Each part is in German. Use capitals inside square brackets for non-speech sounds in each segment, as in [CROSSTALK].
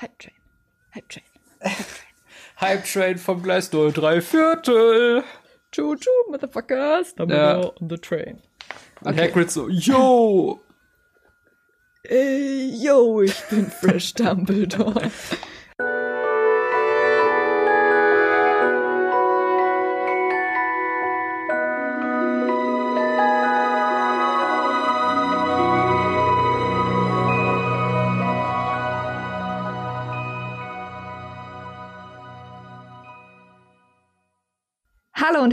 Hype Train. Hype Train. Hype [LAUGHS] Train vom Gleis 0, drei Viertel. Choo choo, motherfuckers. Ja. on the train. Und Hagrid so, yo. Ey, yo, ich bin Fresh Dumbledore. [LAUGHS]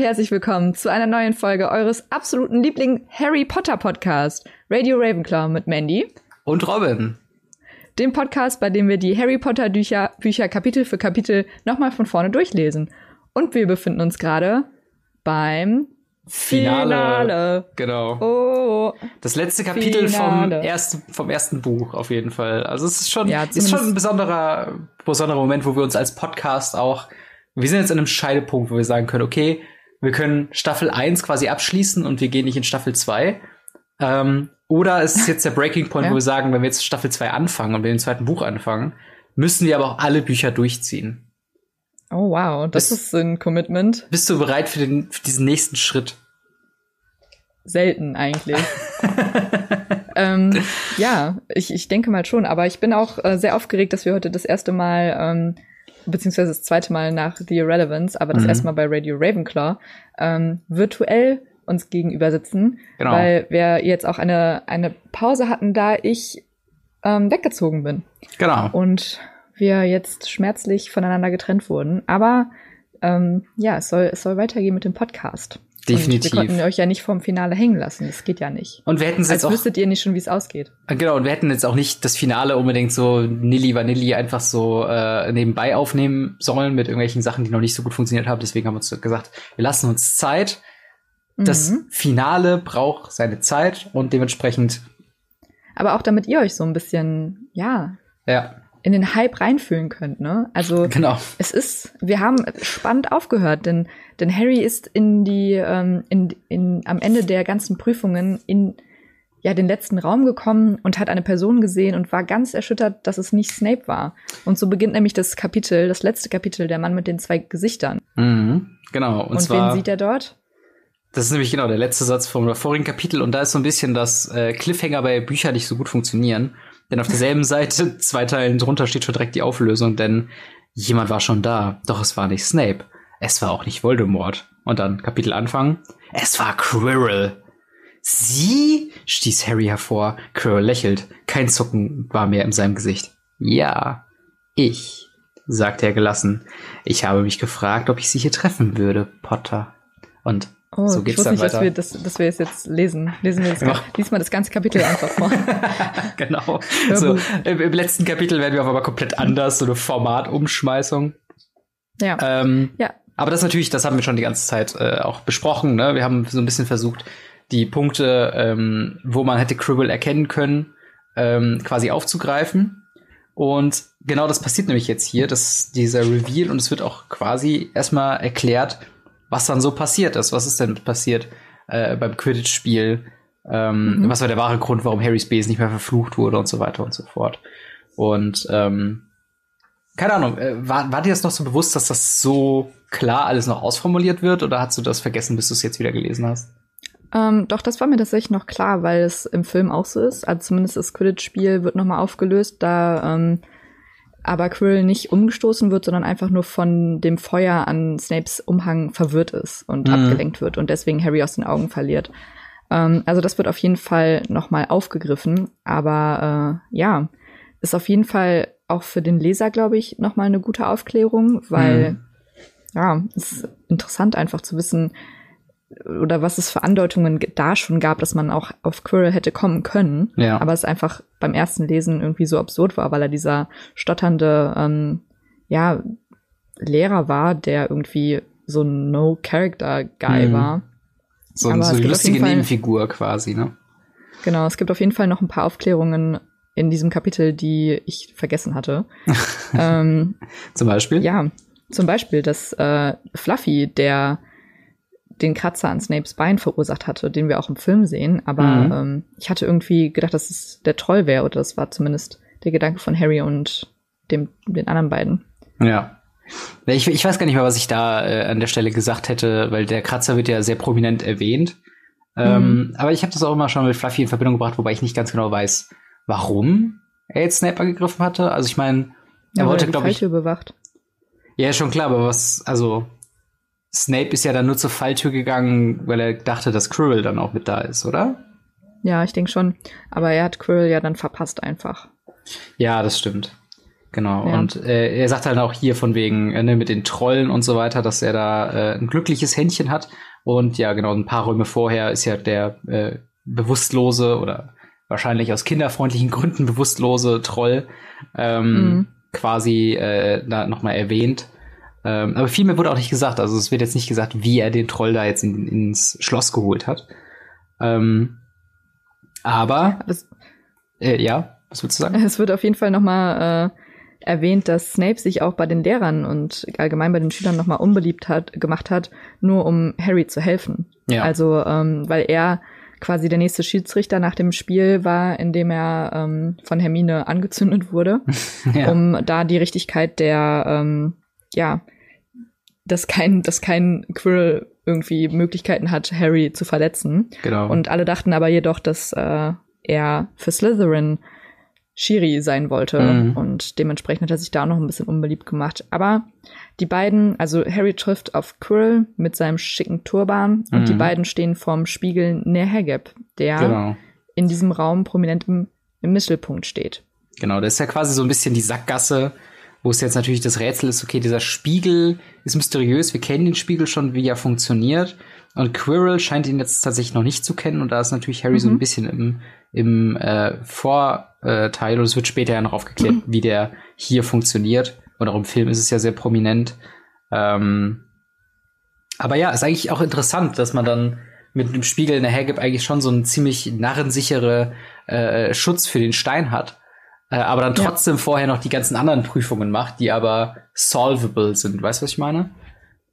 herzlich willkommen zu einer neuen Folge eures absoluten Liebling Harry Potter Podcast, Radio Ravenclaw mit Mandy. Und Robin. dem Podcast, bei dem wir die Harry Potter Bücher, Bücher Kapitel für Kapitel nochmal von vorne durchlesen. Und wir befinden uns gerade beim Finale. Genau. Oh, Das letzte Kapitel vom Finale. ersten, vom ersten Buch auf jeden Fall. Also es ist schon, Ja, ist schon ein besonderer, besonderer Moment, wo wir uns als Podcast auch, wir sind jetzt an einem Scheidepunkt, wo wir sagen können, okay, wir können Staffel 1 quasi abschließen und wir gehen nicht in Staffel 2. Ähm, oder es ist jetzt der Breaking Point, [LAUGHS] Ja. wo wir sagen, wenn wir jetzt Staffel 2 anfangen und wir im zweiten Buch anfangen, müssen wir aber auch alle Bücher durchziehen. oh wow, das Das- ist ein Commitment. Bist du bereit für, den, für diesen nächsten Schritt? Selten eigentlich. [LAUGHS] ähm, ja, ich, ich denke mal schon, aber ich bin auch äh, sehr aufgeregt, dass wir heute das erste Mal, ähm, beziehungsweise das zweite Mal nach The Irrelevance, aber das Mhm. erste Mal bei Radio Ravenclaw, ähm, virtuell uns gegenüber sitzen, Genau. weil wir jetzt auch eine, eine Pause hatten, da ich ähm, weggezogen bin Genau. und wir jetzt schmerzlich voneinander getrennt wurden. Aber ähm, ja, es soll, es soll weitergehen mit dem Podcast. Definitiv. Und wir konnten euch ja nicht vom Finale hängen lassen. Das geht ja nicht. Und wir hätten es Als jetzt auch wüsstet ihr nicht schon, wie es ausgeht. Genau, und wir hätten jetzt auch nicht das Finale unbedingt so Nilly Vanilli einfach so äh, nebenbei aufnehmen sollen mit irgendwelchen Sachen, die noch nicht so gut funktioniert haben. Deswegen haben wir uns gesagt, wir lassen uns Zeit. Das Mhm. Finale braucht seine Zeit und dementsprechend, Aber auch damit ihr euch so ein bisschen, ja, ja, in den Hype reinfühlen könnt, ne? Also genau. es ist, wir haben spannend aufgehört, denn, denn Harry ist in die, ähm, in, in, am Ende der ganzen Prüfungen in ja, den letzten Raum gekommen und hat eine Person gesehen und war ganz erschüttert, dass es nicht Snape war. Und so beginnt nämlich das Kapitel, das letzte Kapitel, der Mann mit den zwei Gesichtern. Mhm, genau. Und, Und, zwar, wen sieht er dort? das ist nämlich genau der letzte Satz vom vorigen Kapitel und da ist so ein bisschen, dass äh, Cliffhanger bei Büchern nicht so gut funktionieren. Denn auf derselben Seite, [LAUGHS] zwei Teilen drunter, steht schon direkt die Auflösung, denn jemand war schon da, doch es war nicht Snape. Es war auch nicht Voldemort. Und dann Kapitel anfangen. Es war Quirrell. Sie? stieß Harry hervor. Quirrell lächelt. Kein Zucken war mehr in seinem Gesicht. Ja, ich, sagte er gelassen. Ich habe mich gefragt, ob ich sie hier treffen würde, Potter. Und Oh, so ich geht's wusste dann nicht, dass wir, das, dass wir es jetzt lesen. Lesen wir das, [LAUGHS] Ja. lies mal das ganze Kapitel einfach vor. [LAUGHS] genau. So, im, Im letzten Kapitel werden wir auf einmal komplett anders, so eine Formatumschmeißung. Ja. Ähm, ja. aber das natürlich, das haben wir schon die ganze Zeit äh, auch besprochen. Ne? Wir haben so ein bisschen versucht, die Punkte, ähm, wo man hätte Cribble erkennen können, ähm, quasi aufzugreifen. Und genau das passiert nämlich jetzt hier, dass dieser Reveal und es wird auch quasi erstmal erklärt, was dann so passiert ist. Was ist denn passiert äh, beim Quidditch-Spiel? Ähm, Mhm. Was war der wahre Grund, warum Harrys Base nicht mehr verflucht wurde und so weiter und so fort. Und ähm, keine Ahnung, äh, war, war dir das noch so bewusst, dass das so klar alles noch ausformuliert wird oder hast du das vergessen, bis du es jetzt wieder gelesen hast? Ähm, doch, das war mir tatsächlich noch klar, weil es im Film auch so ist. Also zumindest das Quidditch-Spiel wird nochmal aufgelöst, da ähm, aber Quirrell nicht umgestoßen wird, sondern einfach nur von dem Feuer an Snapes Umhang verwirrt ist und Mhm. abgelenkt wird und deswegen Harry aus den Augen verliert. Ähm, also das wird auf jeden Fall nochmal aufgegriffen, aber äh, ja, ist auf jeden Fall auch für den Leser, glaube ich, nochmal eine gute Aufklärung, weil Mhm. ja, es ist interessant einfach zu wissen, oder was es für Andeutungen ge- da schon gab, dass man auch auf Quirrell hätte kommen können. Ja. Aber es einfach beim ersten Lesen irgendwie so absurd war, weil er dieser stotternde, ähm, ja, Lehrer war, der irgendwie so ein No-Character-Guy Mhm. war. So, Aber so eine lustige Fall- Nebenfigur quasi, ne? Genau, es gibt auf jeden Fall noch ein paar Aufklärungen in diesem Kapitel, die ich vergessen hatte. [LAUGHS] ähm, Zum Beispiel? Ja, zum Beispiel, dass äh, Fluffy, der den Kratzer an Snapes Bein verursacht hatte, den wir auch im Film sehen, aber Mhm. ähm, ich hatte irgendwie gedacht, dass es der Troll wäre, oder das war zumindest der Gedanke von Harry und dem, den anderen beiden. Ja. Ich, ich weiß gar nicht mehr, was ich da äh, an der Stelle gesagt hätte, weil der Kratzer wird ja sehr prominent erwähnt. Ähm, mhm. aber ich habe das auch immer schon mit Fluffy in Verbindung gebracht, wobei ich nicht ganz genau weiß, warum er jetzt Snape angegriffen hatte. Also ich meine, er ja, wollte, glaube ich. bewacht. Ja, schon klar, aber was, also Snape ist ja dann nur zur Falltür gegangen, weil er dachte, dass Quirrell dann auch mit da ist, oder? Ja, ich denke schon. Aber er hat Quirrell ja dann verpasst einfach. Ja, das stimmt. Genau. Ja. Und äh, er sagt halt auch hier von wegen, äh, ne, mit den Trollen und so weiter, dass er da äh, ein glückliches Händchen hat. Und ja, genau, ein paar Räume vorher ist ja der äh, bewusstlose oder wahrscheinlich aus kinderfreundlichen Gründen bewusstlose Troll ähm, mhm. quasi äh, da nochmal erwähnt. Ähm, aber viel mehr wurde auch nicht gesagt. Also es wird jetzt nicht gesagt, wie er den Troll da jetzt in, ins Schloss geholt hat. Ähm, aber das, äh, ja, was würdest du sagen? Es wird auf jeden Fall nochmal äh, erwähnt, dass Snape sich auch bei den Lehrern und allgemein bei den Schülern nochmal unbeliebt hat, gemacht hat, nur um Harry zu helfen. Ja. Also, ähm, weil er quasi der nächste Schiedsrichter nach dem Spiel war, in dem er ähm, von Hermine angezündet wurde, [LAUGHS] ja. um da die Richtigkeit der, ähm, ja, dass kein, dass kein Quirrell irgendwie Möglichkeiten hat, Harry zu verletzen. Genau. Und alle dachten aber jedoch, dass äh, er für Slytherin Shiri sein wollte. Mhm. Und dementsprechend hat er sich da noch ein bisschen unbeliebt gemacht. Aber die beiden, also Harry trifft auf Quirrell mit seinem schicken Turban mhm. und die mhm. beiden stehen vorm Spiegel Nehageb, der genau. in diesem Raum prominent im, im Mittelpunkt steht. Genau, das ist ja quasi so ein bisschen die Sackgasse, wo es jetzt natürlich das Rätsel ist, okay, dieser Spiegel ist mysteriös, wir kennen den Spiegel schon, wie er funktioniert. Und Quirrell scheint ihn jetzt tatsächlich noch nicht zu kennen und da ist natürlich Harry mhm. so ein mhm. bisschen im, im äh, Vorteil und es wird später ja noch aufgeklärt, mhm. wie der hier funktioniert. Und auch im Film ist es ja sehr prominent. Ähm, aber ja, ist eigentlich auch interessant, dass man dann mit dem Spiegel in der Hagib eigentlich schon so einen ziemlich narrensichere äh, Schutz für den Stein hat äh, aber dann trotzdem ja. vorher noch die ganzen anderen Prüfungen macht, die aber solvable sind. Weißt du, was ich meine?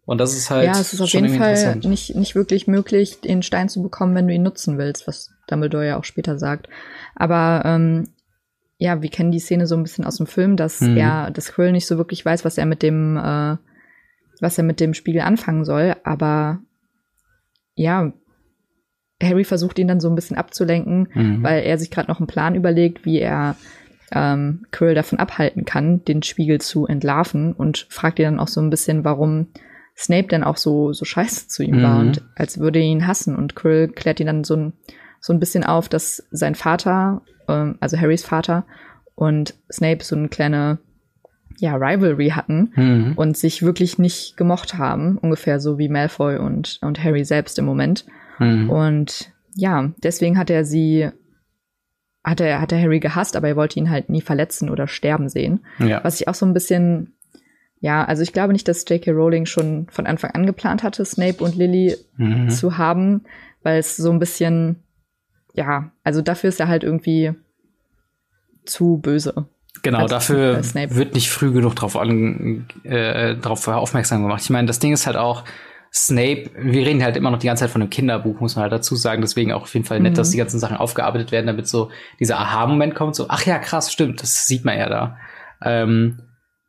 Und das ist halt. Ja, es ist auf jeden Fall nicht, nicht wirklich möglich, den Stein zu bekommen, wenn du ihn nutzen willst, was Dumbledore ja auch später sagt. Aber ähm, ja, wir kennen die Szene so ein bisschen aus dem Film, dass mhm. er, dass Quill nicht so wirklich weiß, was er mit dem, äh, was er mit dem Spiegel anfangen soll. Aber ja, Harry versucht ihn dann so ein bisschen abzulenken, mhm. weil er sich gerade noch einen Plan überlegt, wie er ähm, Quirrell davon abhalten kann, den Spiegel zu entlarven und fragt ihn dann auch so ein bisschen, warum Snape denn auch so, so scheiße zu ihm mhm. war und als würde er ihn hassen. Und Quirrell klärt ihn dann so ein, so ein bisschen auf, dass sein Vater, ähm, also Harrys Vater und Snape so eine kleine ja, Rivalry hatten mhm. und sich wirklich nicht gemocht haben, ungefähr so wie Malfoy und, und Harry selbst im Moment. Mhm. Und ja, deswegen hat er sie hat er, hat er Harry gehasst, aber er wollte ihn halt nie verletzen oder sterben sehen. Ja. Was ich auch so ein bisschen, ja, also ich glaube nicht, dass J.K. Rowling schon von Anfang an geplant hatte, Snape und Lily mhm. zu haben, weil es so ein bisschen, ja, also dafür ist er halt irgendwie zu böse. Genau, dafür wird nicht früh genug drauf, an, äh, drauf aufmerksam gemacht. Ich meine, das Ding ist halt auch, Snape, wir reden halt immer noch die ganze Zeit von einem Kinderbuch, muss man halt dazu sagen. Deswegen auch auf jeden Fall nett, mhm. dass die ganzen Sachen aufgearbeitet werden, damit so dieser Aha-Moment kommt. So, ach ja, krass, stimmt, das sieht man ja da. Ähm,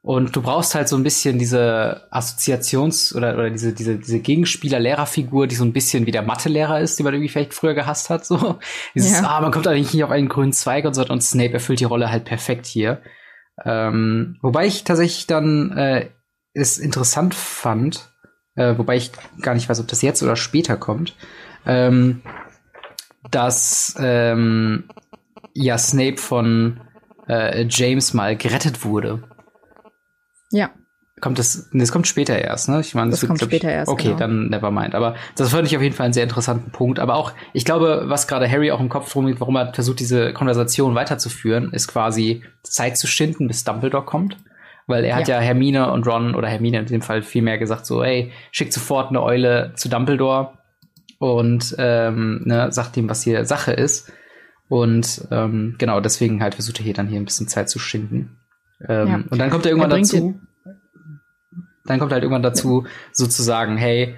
und du brauchst halt so ein bisschen diese Assoziations- oder, oder diese, diese, diese Gegenspieler-Lehrerfigur, die so ein bisschen wie der Mathe-Lehrer ist, die man irgendwie vielleicht früher gehasst hat. So. [LAUGHS] Dieses, ja. ah, man kommt eigentlich nicht auf einen grünen Zweig und so. Und Snape erfüllt die Rolle halt perfekt hier. Ähm, wobei ich tatsächlich dann äh, es interessant fand, äh, wobei ich gar nicht weiß, ob das jetzt oder später kommt, ähm, dass ähm, ja Snape von äh, James mal gerettet wurde. Ja. Kommt das, das kommt später erst, ne? Ich meine, das, das kommt später ich, erst. Okay, genau. dann never mind. Aber das fand ich auf jeden Fall einen sehr interessanten Punkt. Aber auch, ich glaube, was gerade Harry auch im Kopf drum liegt, warum er versucht, diese Konversation weiterzuführen, ist quasi Zeit zu schinden, bis Dumbledore kommt. Weil er hat ja. ja Hermine und Ron oder Hermine in dem Fall viel mehr gesagt, so, ey, schick sofort eine Eule zu Dumbledore und ähm, ne, sagt ihm, was hier Sache ist. Und ähm, genau, deswegen halt versucht er hier dann hier ein bisschen Zeit zu schinden. Ähm, ja. Und dann kommt er irgendwann er dazu. Dann kommt halt irgendwann dazu, ja. sozusagen, hey,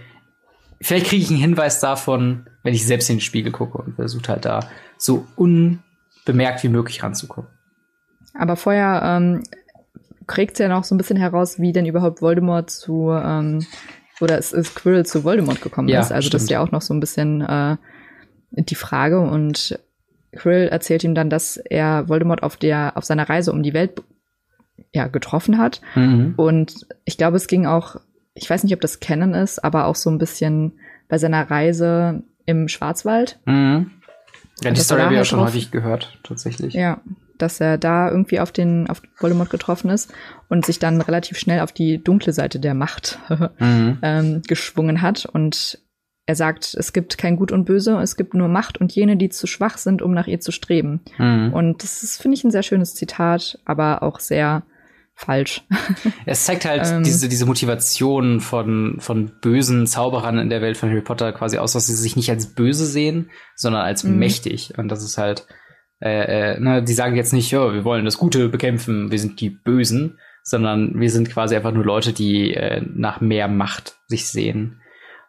vielleicht kriege ich einen Hinweis davon, wenn ich selbst in den Spiegel gucke und versucht halt da so unbemerkt wie möglich ranzukommen. Aber vorher ähm, kriegt ja noch so ein bisschen heraus, wie denn überhaupt Voldemort zu ähm, oder es ist Quirrell zu Voldemort gekommen Ja, ist. Also das ist stimmt. ja auch noch so ein bisschen äh, die Frage. Und Quirrell erzählt ihm dann, dass er Voldemort auf der auf seiner Reise um die Welt ja getroffen hat. Mhm. Und ich glaube, es ging auch, ich weiß nicht, ob das Canon ist, aber auch so ein bisschen bei seiner Reise im Schwarzwald. Mhm. Ja, die Story habe ich auch schon häufig gehört, tatsächlich. Ja, dass er da irgendwie auf den auf Voldemort getroffen ist und sich dann relativ schnell auf die dunkle Seite der Macht [LAUGHS] Mhm. ähm, geschwungen hat. Und er sagt, es gibt kein Gut und Böse, es gibt nur Macht und jene, die zu schwach sind, um nach ihr zu streben. Mhm. Und das ist, finde ich, ein sehr schönes Zitat, aber auch sehr falsch. [LAUGHS] Es zeigt halt Ähm. diese, diese Motivation von, von bösen Zauberern in der Welt von Harry Potter quasi aus, dass sie sich nicht als böse sehen, sondern als Mhm. mächtig. Und das ist halt, äh, äh, ne, die sagen jetzt nicht, ja, wir wollen das Gute bekämpfen, wir sind die Bösen, sondern wir sind quasi einfach nur Leute, die äh, nach mehr Macht sich sehen.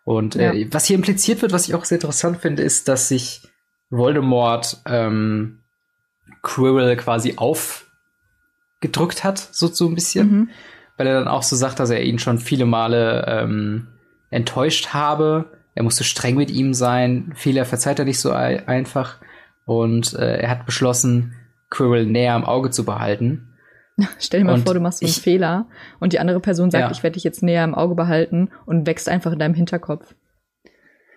Und äh, was hier impliziert wird, was ich auch sehr interessant finde, ist, dass sich Voldemort ähm, Quirrell quasi aufgedrückt hat, so, so ein bisschen Mhm. weil er dann auch so sagt, dass er ihn schon viele Male ähm, enttäuscht habe. Er musste streng mit ihm sein. Fehler verzeiht er nicht so ei- einfach. Und äh, er hat beschlossen, Quirrell näher am Auge zu behalten. [LAUGHS] Stell dir mal Und vor, du machst so einen ich- Fehler und die andere Person sagt, Ja. ich werde dich jetzt näher im Auge behalten und wächst einfach in deinem Hinterkopf.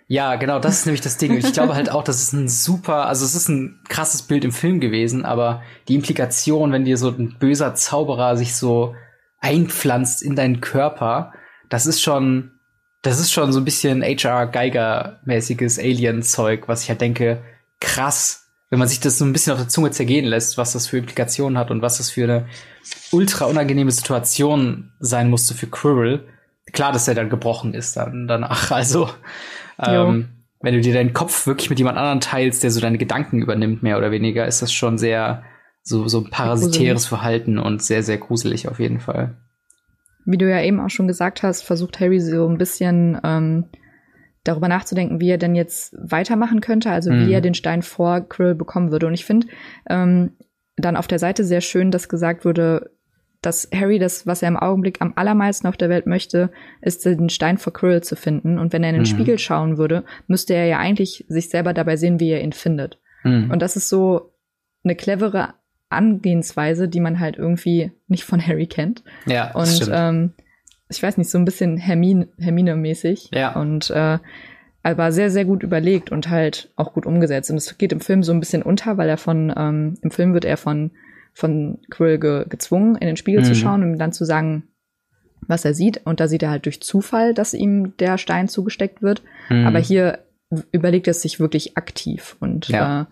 Ja, genau, das ist nämlich das Ding. Und ich glaube halt auch, das ist ein super, also es ist ein krasses Bild im Film gewesen, aber die Implikation, wenn dir so ein böser Zauberer sich so einpflanzt in deinen Körper, das ist schon, das ist schon so ein bisschen HR Geiger-mäßiges Alien-Zeug, was ich halt denke, krass, wenn man sich das so ein bisschen auf der Zunge zergehen lässt, was das für Implikationen hat und was das für eine ultra unangenehme Situation sein musste für Quirrell. Klar, dass er dann gebrochen ist dann danach. [LAUGHS] Also, ähm, wenn du dir deinen Kopf wirklich mit jemand anderem teilst, der so deine Gedanken übernimmt, mehr oder weniger, ist das schon sehr so, so ein parasitäres Verhalten und sehr, sehr gruselig auf jeden Fall. Wie du ja eben auch schon gesagt hast, versucht Harry so ein bisschen ähm, darüber nachzudenken, wie er denn jetzt weitermachen könnte, also Mhm. wie er den Stein vor Krill bekommen würde. Und ich finde ähm, dann auf der Seite sehr schön, dass gesagt wurde, dass Harry das, was er im Augenblick am allermeisten auf der Welt möchte, ist den Stein vor Krill zu finden. Und wenn er in den Mhm. Spiegel schauen würde, müsste er ja eigentlich sich selber dabei sehen, wie er ihn findet. Mhm. Und das ist so eine clevere Angehensweise, die man halt irgendwie nicht von Harry kennt. ja, das Und stimmt. ähm, ich weiß nicht, so ein bisschen Hermine- Hermine-mäßig. Ja. Und äh, aber sehr, sehr gut überlegt und halt auch gut umgesetzt. Und es geht im Film so ein bisschen unter, weil er von, ähm, im Film wird er von, von Quill ge gezwungen, in den Spiegel zu Mhm. schauen und ihm dann zu sagen, was er sieht. Und da sieht er halt durch Zufall, dass ihm der Stein zugesteckt wird. Mhm. Aber hier überlegt er es sich wirklich aktiv und Ja. äh,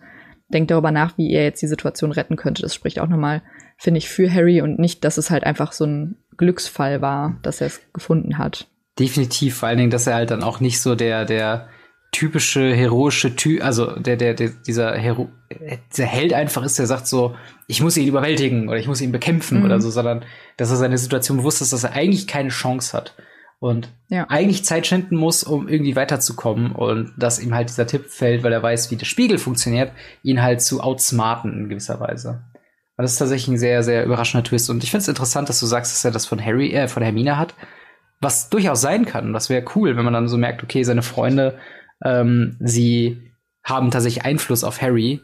denkt darüber nach, wie er jetzt die Situation retten könnte. Das spricht auch nochmal, finde ich, für Harry und nicht, dass es halt einfach so ein Glücksfall war, dass er es gefunden hat. Definitiv, vor allen Dingen, dass er halt dann auch nicht so der, der typische heroische Typ, also der, der, der, dieser Hero, dieser Held einfach ist, der sagt so, ich muss ihn überwältigen oder ich muss ihn bekämpfen Mhm. oder so, sondern dass er seine Situation bewusst ist, dass er eigentlich keine Chance hat und Ja. eigentlich Zeit schinden muss, um irgendwie weiterzukommen und dass ihm halt dieser Tipp fällt, weil er weiß, wie der Spiegel funktioniert, ihn halt zu outsmarten in gewisser Weise. Und das ist tatsächlich ein sehr, sehr überraschender Twist. Und ich finde es interessant, dass du sagst, dass er das von Harry, äh, von Hermine hat. Was durchaus sein kann. Das wäre cool, wenn man dann so merkt, okay, seine Freunde, ähm, sie haben tatsächlich Einfluss auf Harry.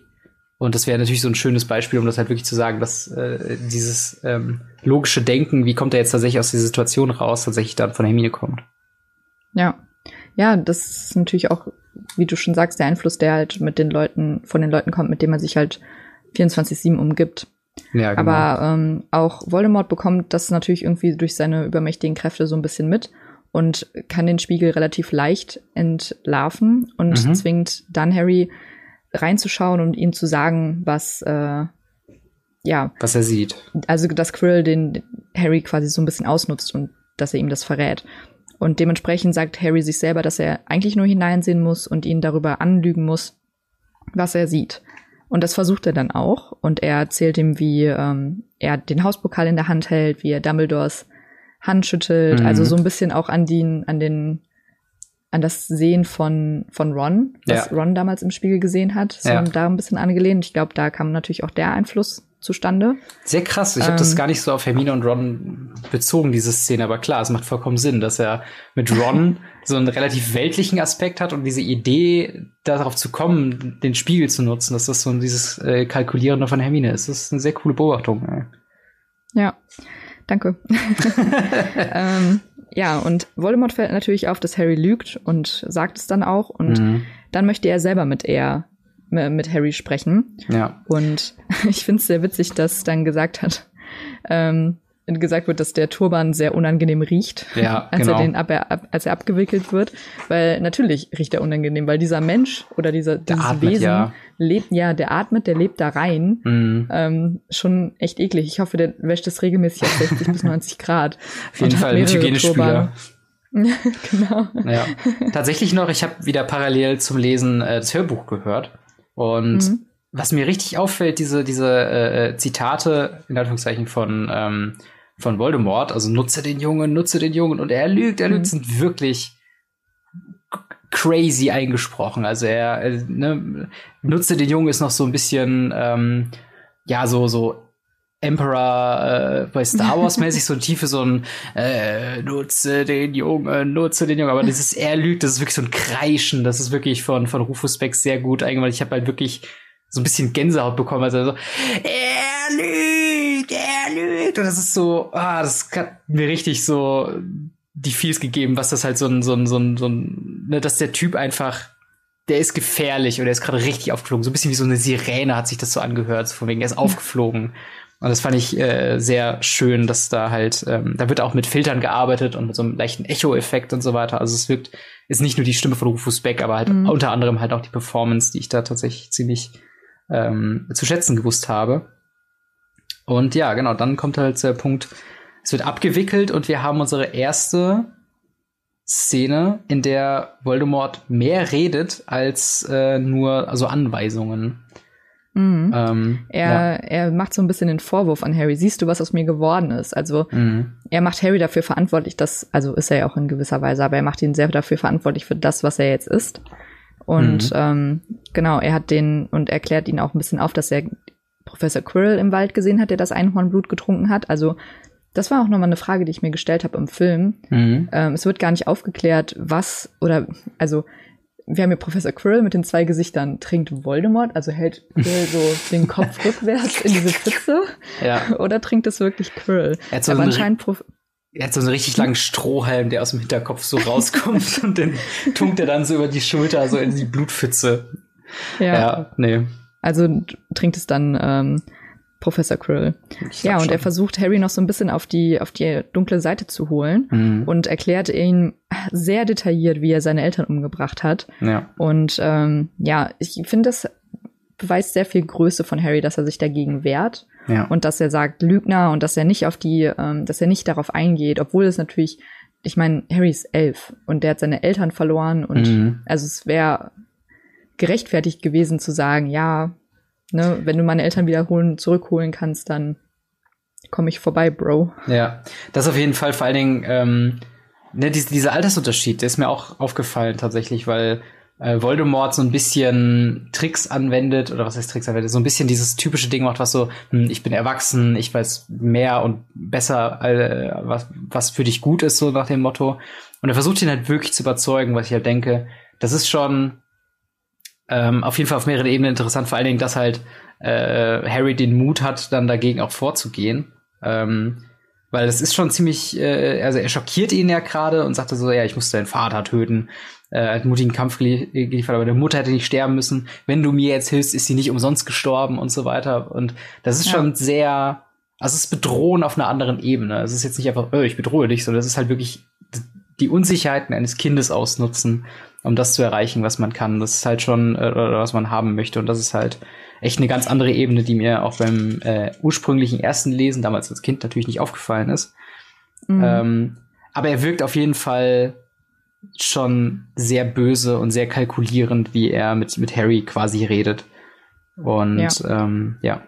Und das wäre natürlich so ein schönes Beispiel, um das halt wirklich zu sagen, dass äh, dieses ähm, logische Denken, wie kommt er jetzt tatsächlich aus dieser Situation raus, tatsächlich dann von Hermine kommt. Ja. Ja, das ist natürlich auch, wie du schon sagst, der Einfluss, der halt mit den Leuten, von den Leuten kommt, mit dem man sich halt 24-7 umgibt. Ja, genau. Aber ähm, auch Voldemort bekommt das natürlich irgendwie durch seine übermächtigen Kräfte so ein bisschen mit und kann den Spiegel relativ leicht entlarven und Mhm. zwingt dann Harry reinzuschauen und ihm zu sagen, was äh, ja, was er sieht. also dass Krill den Harry quasi so ein bisschen ausnutzt und dass er ihm das verrät. Und dementsprechend sagt Harry sich selber, dass er eigentlich nur hineinsehen muss und ihn darüber anlügen muss, was er sieht. Und das versucht er dann auch. Und er erzählt ihm, wie ähm, er den Hauspokal in der Hand hält, wie er Dumbledores Hand schüttelt. Mhm. Also so ein bisschen auch an den, an den, an das Sehen von, von Ron, was Ja. Ron damals im Spiegel gesehen hat. So Ja. da ein bisschen angelehnt. Ich glaube, da kam natürlich auch der Einfluss zustande. Sehr krass. Ich habe das ähm. gar nicht so auf Hermine und Ron bezogen, diese Szene. Aber klar, es macht vollkommen Sinn, dass er mit Ron [LAUGHS] so einen relativ weltlichen Aspekt hat und diese Idee, darauf zu kommen, den Spiegel zu nutzen, dass das so dieses äh, Kalkulierende von Hermine ist. Das ist eine sehr coole Beobachtung. Ey. Ja, danke. [LAUGHS] ähm, ja, und Voldemort fällt natürlich auf, dass Harry lügt und sagt es dann auch. Und mhm. dann möchte er selber mit er mit Harry sprechen. Ja. Und [LAUGHS] ich finde es sehr witzig, dass dann gesagt hat, ähm, gesagt wird, dass der Turban sehr unangenehm riecht, ja, [LAUGHS] als genau. er den ab, ab, als er abgewickelt wird, weil natürlich riecht er unangenehm, weil dieser Mensch oder dieser dieses atmet, Wesen ja. lebt ja, der atmet, der lebt da rein, mhm. ähm, schon echt eklig. Ich hoffe, der wäscht es regelmäßig auf 60 bis 90 Grad. [LAUGHS] Auf jeden Fall mit Hygienespüler. [LAUGHS] genau. Ja. Tatsächlich noch, ich habe wieder parallel zum Lesen äh, das Hörbuch gehört und mhm. Was mir richtig auffällt, diese, diese äh, äh, Zitate, in Anführungszeichen, von, ähm, von Voldemort, also nutze den Jungen, nutze den Jungen und er lügt, er lügt, mhm. sind wirklich crazy eingesprochen. Also er, äh, ne, nutze den Jungen ist noch so ein bisschen, ähm, ja, so, so Emperor äh, bei Star Wars mäßig so ein tiefe so ein äh, nutze den Jungen, nutze den Jungen, aber dieses er lügt, das ist wirklich so ein Kreischen, das ist wirklich von von Rufus Beck sehr gut eingemalt. Ich habe halt wirklich so ein bisschen Gänsehaut bekommen, also so er lügt, er lügt und das ist so, ah, das hat mir richtig so die Feels gegeben, was das halt so ein so ein so ein, so ein ne, dass der Typ einfach der ist gefährlich oder er ist gerade richtig aufgeflogen. So ein bisschen wie so eine Sirene hat sich das so angehört, so von wegen, er ist aufgeflogen. Und das fand ich äh, sehr schön, dass da halt, ähm, da wird auch mit Filtern gearbeitet und mit so einem leichten Echo-Effekt und so weiter. Also es wirkt, ist nicht nur die Stimme von Rufus Beck, aber halt mhm. unter anderem halt auch die Performance, die ich da tatsächlich ziemlich ähm, zu schätzen gewusst habe. Und ja, genau, dann kommt halt der Punkt, es wird abgewickelt und wir haben unsere erste Szene, in der Voldemort mehr redet als äh, nur also Anweisungen. Mhm. Ähm, er, ja. er macht so ein bisschen den Vorwurf an Harry. Siehst du, was aus mir geworden ist? Also mhm. er macht Harry dafür verantwortlich, dass, also ist er ja auch in gewisser Weise, aber er macht ihn sehr dafür verantwortlich für das, was er jetzt ist. Und mhm. ähm, genau, er hat den und erklärt ihn auch ein bisschen auf, dass er Professor Quirrell im Wald gesehen hat, der das Einhornblut getrunken hat. Also das war auch nochmal eine Frage, die ich mir gestellt habe im Film. Mhm. Ähm, es wird gar nicht aufgeklärt, was oder also wir haben hier Professor Quirrell mit den zwei Gesichtern. Trinkt Voldemort, also hält Quirrell so [LAUGHS] den Kopf rückwärts in diese Pfütze? Ja. [LAUGHS] Oder trinkt es wirklich Quirrell? Er hat so, Aber anscheinend Prof er hat so einen richtig langen Strohhalm, der aus dem Hinterkopf so rauskommt [LAUGHS] und den tunkt er dann so über die Schulter, so in die Blutpfütze. Ja. Ja, nee. Also trinkt es dann ähm, Professor Krill. Ja, und schon. er versucht Harry noch so ein bisschen auf die, auf die dunkle Seite zu holen mhm. und erklärt ihm sehr detailliert, wie er seine Eltern umgebracht hat. Ja. Und ähm, ja, ich finde, das beweist sehr viel Größe von Harry, dass er sich dagegen wehrt. Ja. Und dass er sagt Lügner und dass er nicht auf die, ähm, dass er nicht darauf eingeht, obwohl es natürlich, ich meine, Harry ist elf und der hat seine Eltern verloren und mhm. also es wäre gerechtfertigt gewesen zu sagen, ja, ne, wenn du meine Eltern wiederholen, zurückholen kannst, dann komme ich vorbei, Bro. Ja, das auf jeden Fall vor allen Dingen, ähm, ne, diese, dieser Altersunterschied, der ist mir auch aufgefallen tatsächlich, weil Voldemort so ein bisschen Tricks anwendet, oder was heißt Tricks anwendet, so ein bisschen dieses typische Ding macht, was so, hm, ich bin erwachsen, ich weiß mehr und besser, äh, was, was für dich gut ist, so nach dem Motto. Und er versucht ihn halt wirklich zu überzeugen, was ich halt denke, das ist schon ähm, auf jeden Fall auf mehreren Ebenen interessant, vor allen Dingen, dass halt äh, Harry den Mut hat, dann dagegen auch vorzugehen. Ähm, weil das ist schon ziemlich, äh, also er schockiert ihn ja gerade und sagte so, ja, ich musste deinen Vater töten. Äh, hat mutigen Kampf geliefert, aber deine Mutter hätte nicht sterben müssen. Wenn du mir jetzt hilfst, ist sie nicht umsonst gestorben und so weiter. Und das ist ja. schon sehr, also es ist Bedrohen auf einer anderen Ebene. Es ist jetzt nicht einfach, oh, ich bedrohe dich, sondern es ist halt wirklich die Unsicherheiten eines Kindes ausnutzen um das zu erreichen, was man kann. Das ist halt schon, äh, oder was man haben möchte. Und das ist halt echt eine ganz andere Ebene, die mir auch beim äh, ursprünglichen ersten Lesen, damals als Kind, natürlich nicht aufgefallen ist. Mhm. Ähm, aber er wirkt auf jeden Fall schon sehr böse und sehr kalkulierend, wie er mit, mit Harry quasi redet. Und ja. Ähm, ja.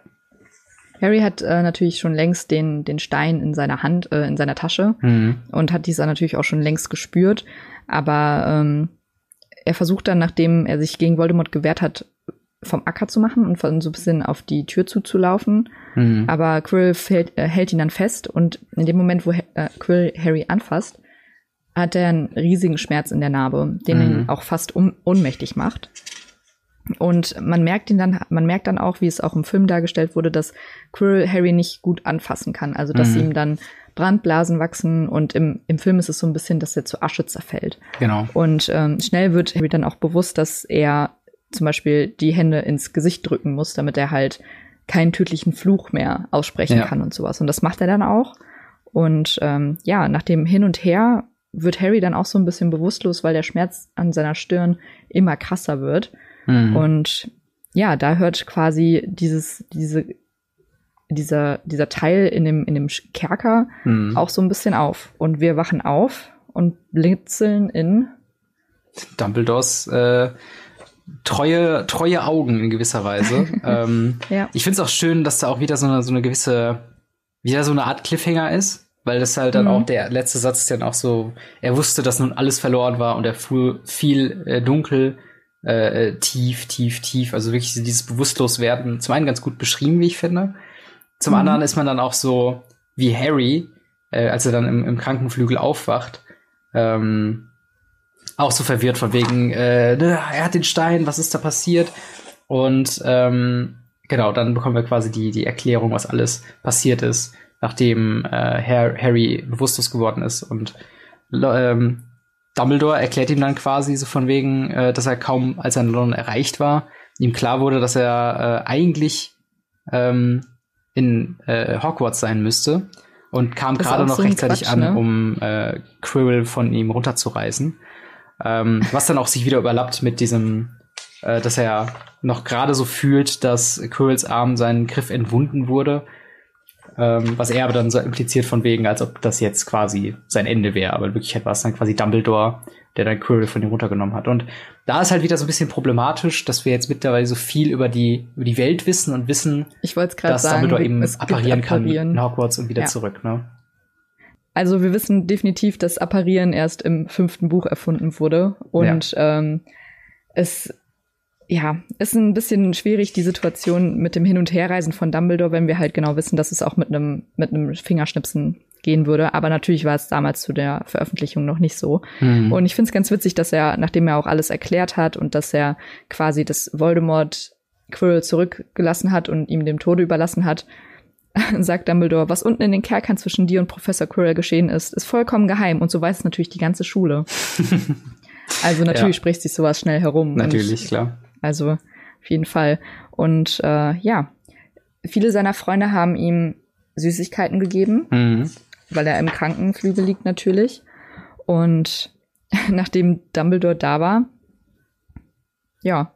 Harry hat äh, natürlich schon längst den, den Stein in seiner Hand, äh, in seiner Tasche mhm. und hat dieser natürlich auch schon längst gespürt. Aber ähm, er versucht dann, nachdem er sich gegen Voldemort gewehrt hat, vom Acker zu machen und von so ein bisschen auf die Tür zuzulaufen. Mhm. Aber Quill fällt, äh, hält ihn dann fest und in dem Moment, wo äh, Quill Harry anfasst, hat er einen riesigen Schmerz in der Narbe, den mhm. ihn auch fast un ohnmächtig macht. Und man merkt ihn dann, man merkt dann auch, wie es auch im Film dargestellt wurde, dass Quirrell Harry nicht gut anfassen kann. Also dass mhm. ihm dann Brandblasen wachsen und im, im Film ist es so ein bisschen, dass er zu Asche zerfällt. Genau. Und ähm, schnell wird Harry dann auch bewusst, dass er zum Beispiel die Hände ins Gesicht drücken muss, damit er halt keinen tödlichen Fluch mehr aussprechen ja. kann und sowas. Und das macht er dann auch. Und ähm, ja, nach dem Hin und Her wird Harry dann auch so ein bisschen bewusstlos, weil der Schmerz an seiner Stirn immer krasser wird. Mhm. Und ja, da hört quasi dieses, diese dieser, dieser Teil in dem, in dem Kerker hm. auch so ein bisschen auf. Und wir wachen auf und blinzeln in Dumbledores äh, treue, treue Augen in gewisser Weise. [LAUGHS] ähm, ja. Ich finde es auch schön, dass da auch wieder so eine, so eine gewisse, wieder so eine Art Cliffhanger ist, weil das halt dann mhm. auch der letzte Satz ist dann auch so, er wusste, dass nun alles verloren war und er fuhr viel äh, dunkel, äh, äh tief, tief, tief. Also wirklich dieses Bewusstloswerden, zum einen ganz gut beschrieben, wie ich finde. Zum mhm. anderen ist man dann auch so wie Harry, äh, als er dann im, im Krankenflügel aufwacht, ähm, auch so verwirrt von wegen, äh, ne, er hat den Stein, was ist da passiert? Und ähm, genau, dann bekommen wir quasi die, die Erklärung, was alles passiert ist, nachdem äh, Harry bewusstlos geworden ist. Und ähm, Dumbledore erklärt ihm dann quasi so von wegen, äh, dass er kaum, als er in London erreicht war, ihm klar wurde, dass er äh, eigentlich ähm, in äh, Hogwarts sein müsste und kam gerade noch so rechtzeitig Quatsch, an, ne? um äh, Quirrell von ihm runterzureißen. Ähm, was dann auch sich wieder überlappt mit diesem, äh, dass er noch gerade so fühlt, dass Quirrells Arm seinen Griff entwunden wurde. Ähm, was er aber dann so impliziert von wegen, als ob das jetzt quasi sein Ende wäre. Aber in Wirklichkeit war es dann quasi Dumbledore, der dann Quirrell von ihm runtergenommen hat. Und da ist halt wieder so ein bisschen problematisch, dass wir jetzt mittlerweile so viel über die, über die Welt wissen und wissen, ich dass sagen, Dumbledore eben apparieren, kann in Hogwarts und wieder ja. zurück. Ne? Also wir wissen definitiv, dass Apparieren erst im fünften Buch erfunden wurde. Und ja. ähm, es ja, ist ein bisschen schwierig, die Situation mit dem Hin- und Herreisen von Dumbledore, wenn wir halt genau wissen, dass es auch mit einem, mit einem Fingerschnipsen gehen würde. Aber natürlich war es damals zu der Veröffentlichung noch nicht so. Mhm. Und ich finde es ganz witzig, dass er, nachdem er auch alles erklärt hat und dass er quasi das Voldemort Quirrell zurückgelassen hat und ihm dem Tode überlassen hat, [LAUGHS] sagt Dumbledore, was unten in den Kerkern zwischen dir und Professor Quirrell geschehen ist, ist vollkommen geheim und so weiß es natürlich die ganze Schule. [LAUGHS] also natürlich ja. spricht sich sowas schnell herum. Natürlich, und, klar. Also auf jeden Fall. Und äh, ja, viele seiner Freunde haben ihm Süßigkeiten gegeben. Mhm weil er im Krankenflügel liegt natürlich. Und [LAUGHS] nachdem Dumbledore da war, ja,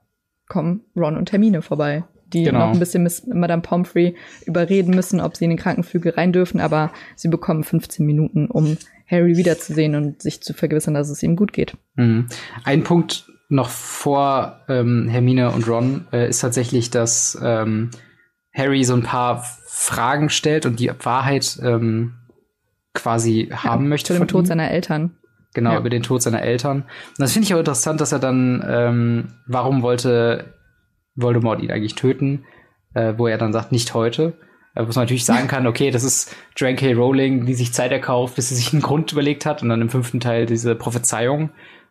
kommen Ron und Hermine vorbei, die genau. noch ein bisschen Miss Madame Pomfrey überreden müssen, ob sie in den Krankenflügel rein dürfen, aber sie bekommen 15 Minuten, um Harry wiederzusehen und sich zu vergewissern, dass es ihm gut geht. Mhm. Ein Punkt noch vor ähm, Hermine und Ron äh, ist tatsächlich, dass ähm, Harry so ein paar Fragen stellt und die Wahrheit ähm, quasi haben ja, möchte. Zu dem Tod ihm. seiner Eltern. Genau, ja. über den Tod seiner Eltern. Und das finde ich auch interessant, dass er dann, ähm, warum wollte Voldemort ihn eigentlich töten, äh, wo er dann sagt, nicht heute. Äh, wo man natürlich sagen [LAUGHS] kann, okay, das ist Joanne K. Rowling, die sich Zeit erkauft, bis sie sich einen Grund überlegt hat und dann im fünften Teil diese Prophezeiung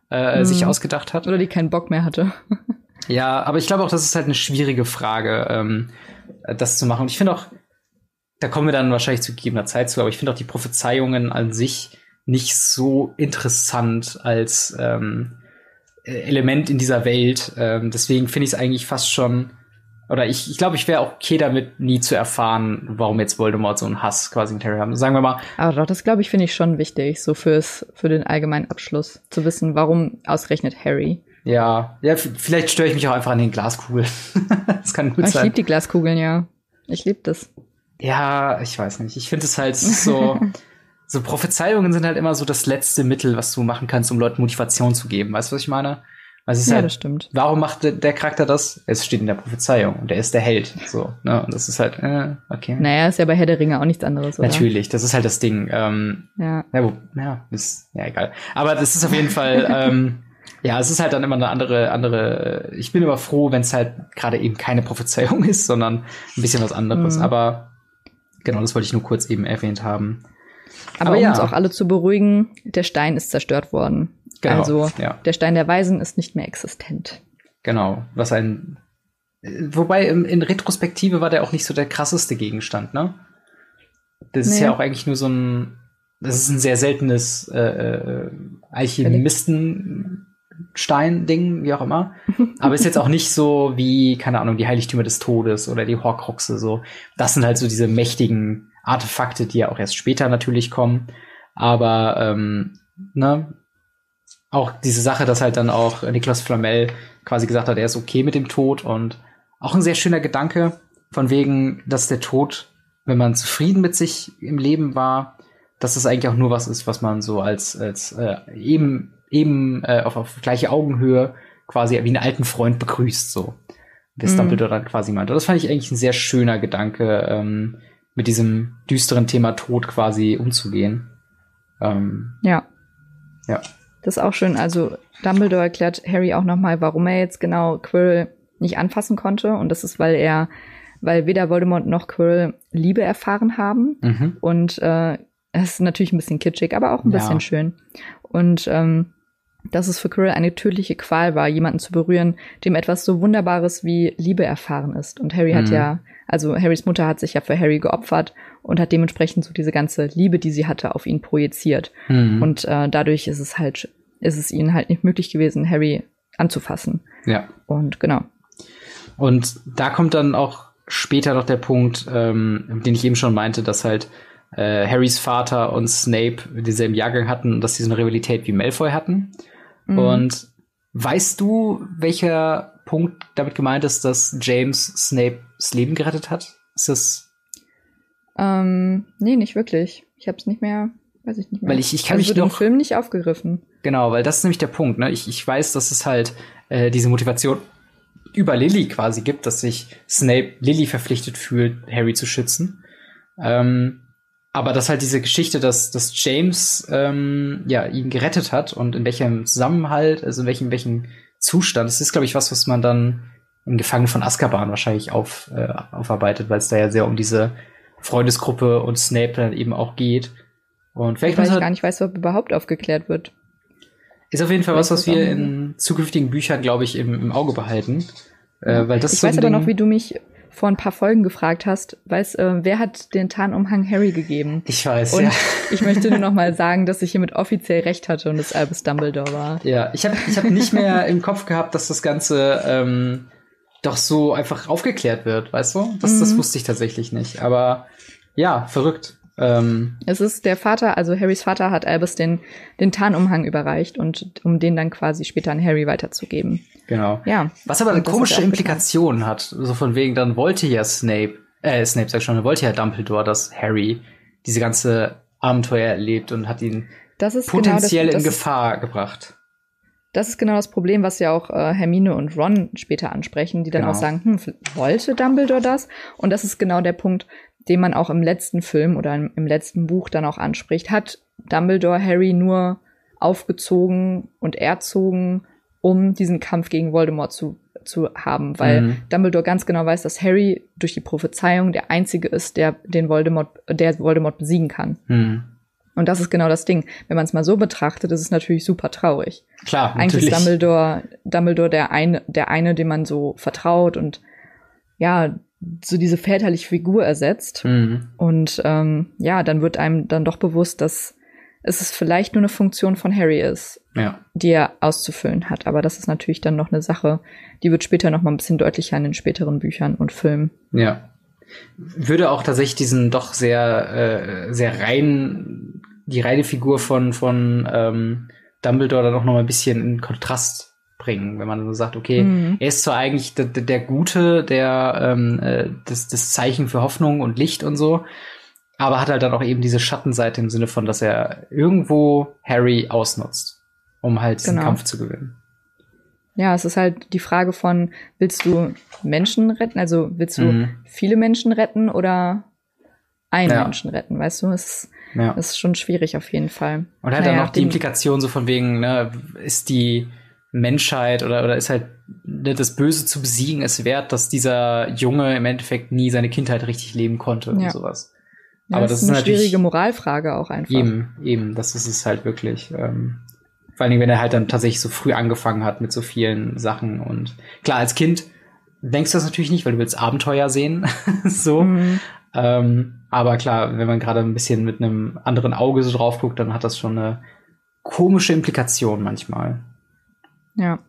äh, mhm. sich ausgedacht hat. Oder die keinen Bock mehr hatte. [LAUGHS] ja, aber ich glaube auch, das ist halt eine schwierige Frage, ähm, das zu machen. Und ich finde auch, da kommen wir dann wahrscheinlich zu gegebener Zeit zu, aber ich finde auch die Prophezeiungen an sich nicht so interessant als ähm, Element in dieser Welt. Ähm, deswegen finde ich es eigentlich fast schon, oder ich, ich glaube, ich wäre auch okay damit, nie zu erfahren, warum jetzt Voldemort so einen Hass quasi mit Harry haben. Sagen wir mal. Aber doch, das glaube ich, finde ich schon wichtig, so fürs, für den allgemeinen Abschluss, zu wissen, warum ausgerechnet Harry. Ja, ja, vielleicht störe ich mich auch einfach an den Glaskugeln. [LAUGHS] das kann gut ich sein. Ich liebe die Glaskugeln, ja. Ich liebe das. Ja, ich weiß nicht. Ich finde es halt [LAUGHS] so, so Prophezeiungen sind halt immer so das letzte Mittel, was du machen kannst, um Leuten Motivation zu geben. Weißt du, was ich meine? Also es ist ja, halt, das stimmt. Warum macht der, der, Charakter das? Es steht in der Prophezeiung und er ist der Held. So, ne? Und das ist halt, äh, okay. Naja, ist ja bei Herr der Ringe auch nichts anderes, oder? Natürlich, das ist halt das Ding. Ähm, ja. Ja, wo, ja, ist, ja, egal. Aber das ist auf jeden Fall, [LAUGHS] ähm, Ja, es ist halt dann immer eine andere, andere. Ich bin aber froh, wenn es halt gerade eben keine Prophezeiung [LAUGHS] ist, sondern ein bisschen was anderes. Mhm. Aber genau, das wollte ich nur kurz eben erwähnt haben. Aber, aber um ja. uns auch alle zu beruhigen, der Stein ist zerstört worden. Genau, also ja. der Stein der Weisen ist nicht mehr existent. Genau, was ein. Wobei in, in Retrospektive war der auch nicht so der krasseste Gegenstand, ne? Das nee. ist ja auch eigentlich nur so ein. Das ist ein sehr seltenes äh, äh Alchemisten-Stein-Ding, wie auch immer. [LAUGHS] Aber ist jetzt auch nicht so wie, keine Ahnung, die Heiligtümer des Todes oder die Horcruxe so. Das sind halt so diese mächtigen Artefakte, die ja auch erst später natürlich kommen. Aber ähm, ne, auch diese Sache, dass halt dann auch Niklas Flamel quasi gesagt hat, er ist okay mit dem Tod und auch ein sehr schöner Gedanke von wegen, dass der Tod, wenn man zufrieden mit sich im Leben war, dass das eigentlich auch nur was ist, was man so als als äh, eben eben äh, auf, auf gleiche Augenhöhe quasi wie einen alten Freund begrüßt so. Wie mhm. Dumbledore dann quasi meinte. Das fand ich eigentlich ein sehr schöner Gedanke, ähm, mit diesem düsteren Thema Tod quasi umzugehen. Ähm, ja. Ja. Das ist auch schön. Also Dumbledore erklärt Harry auch nochmal, warum er jetzt genau Quirrell nicht anfassen konnte. Und das ist, weil er, weil weder Voldemort noch Quirrell Liebe erfahren haben. Mhm. Und äh, es ist natürlich ein bisschen kitschig, aber auch ein bisschen ja. schön. Und ähm, dass es für Quirrell eine tödliche Qual war, jemanden zu berühren, dem etwas so Wunderbares wie Liebe erfahren ist. Und Harry mhm. hat ja, also Harrys Mutter hat sich ja für Harry geopfert und hat dementsprechend so diese ganze Liebe, die sie hatte, auf ihn projiziert. Mhm. Und äh, dadurch ist es halt, ist es ihnen halt nicht möglich gewesen, Harry anzufassen. Ja. Und genau. Und da kommt dann auch später noch der Punkt, ähm, den ich eben schon meinte, dass halt äh, Harrys Vater und Snape denselben Jahrgang hatten und dass sie so eine Rivalität wie Malfoy hatten. Mhm. Und weißt du, welcher Punkt damit gemeint ist, dass James Snapes Leben gerettet hat? Ist das? Ähm, nee, nicht wirklich. Ich hab's nicht mehr, weiß ich nicht mehr. Weil ich, ich kann also mich noch. im Film nicht aufgegriffen. Genau, weil das ist nämlich der Punkt. Ne? Ich, ich weiß, dass es halt äh, diese Motivation über Lily quasi gibt, dass sich Snape Lily verpflichtet fühlt, Harry zu schützen. Ähm, aber dass halt diese Geschichte, dass, dass James ähm, ja ihn gerettet hat und in welchem Zusammenhalt, also in welchem, welchem Zustand, das ist, glaube ich, was, was man dann im Gefangenen von Azkaban wahrscheinlich auf, äh, aufarbeitet, weil es da ja sehr um diese Freundesgruppe und Snape dann eben auch geht. Und vielleicht weil ich gar nicht weiß, ob überhaupt aufgeklärt wird. Ist auf jeden Fall was, was wir in zukünftigen Büchern, glaube ich, im, im Auge behalten. Äh, weil das ich so weiß aber noch, wie du mich vor ein paar Folgen gefragt hast, weiß, äh, wer hat den Tarnumhang Harry gegeben? Ich weiß, und ja. ich möchte nur noch mal [LAUGHS] sagen, dass ich hiermit offiziell recht hatte und es Albus Dumbledore war. Ja, ich habe ich hab nicht mehr im Kopf gehabt, dass das Ganze ähm, doch so einfach aufgeklärt wird, weißt du? Das, mhm. das wusste ich tatsächlich nicht. Aber ja, verrückt. Ähm, es ist der Vater, also Harrys Vater hat Albus den, den Tarnumhang überreicht und um den dann quasi später an Harry weiterzugeben. Genau. Ja. Was aber eine komische Implikation hat, so von wegen, dann wollte ja Snape, äh, Snape sag ich schon, wollte ja Dumbledore, dass Harry diese ganze Abenteuer erlebt und hat ihn potenziell genau das, in Gefahr ist, gebracht. Das ist genau das Problem, was ja auch äh, Hermine und Ron später ansprechen, die dann genau. auch sagen, hm, wollte Dumbledore das? Und das ist genau der Punkt, den man auch im letzten Film oder im, im letzten Buch dann auch anspricht, hat Dumbledore Harry nur aufgezogen und erzogen, um diesen Kampf gegen Voldemort zu, zu haben, weil mhm. Dumbledore ganz genau weiß, dass Harry durch die Prophezeiung der einzige ist, der den Voldemort, der Voldemort besiegen kann. Mhm. Und das ist genau das Ding. Wenn man es mal so betrachtet, ist es natürlich super traurig. Klar, Eigentlich natürlich. ist Dumbledore, Dumbledore der eine, der eine, dem man so vertraut und ja, so diese väterliche Figur ersetzt. Mhm. Und ähm, ja, dann wird einem dann doch bewusst, dass es vielleicht nur eine Funktion von Harry ist, ja. die er auszufüllen hat. Aber das ist natürlich dann noch eine Sache, die wird später noch mal ein bisschen deutlicher in den späteren Büchern und Filmen. Ja. Würde auch tatsächlich diesen doch sehr, äh, sehr rein, die reine Figur von, von ähm, Dumbledore dann auch noch mal ein bisschen in Kontrast bringen, wenn man so sagt, okay, mhm. er ist zwar eigentlich der, der Gute, der ähm, äh, das, das Zeichen für Hoffnung und Licht und so, aber hat halt dann auch eben diese Schattenseite im Sinne von, dass er irgendwo Harry ausnutzt, um halt diesen genau. Kampf zu gewinnen. Ja, es ist halt die Frage von, willst du Menschen retten? Also willst du mhm. viele Menschen retten oder einen ja. Menschen retten? Weißt du, es ist, ja. ist schon schwierig auf jeden Fall. Und halt naja, dann auch die Implikation so von wegen, ne, ist die Menschheit oder, oder ist halt ne, das Böse zu besiegen es wert, dass dieser Junge im Endeffekt nie seine Kindheit richtig leben konnte ja. und sowas. Ja, Aber das, ist eine schwierige Moralfrage auch einfach. Eben, eben, das ist es halt wirklich. Ähm, vor allen Dingen, wenn er halt dann tatsächlich so früh angefangen hat mit so vielen Sachen. Und klar, als Kind denkst du das natürlich nicht, weil du willst Abenteuer sehen. [LAUGHS] so. Mhm. Ähm, aber klar, wenn man gerade ein bisschen mit einem anderen Auge so drauf guckt, dann hat das schon eine komische Implikation manchmal. Ja.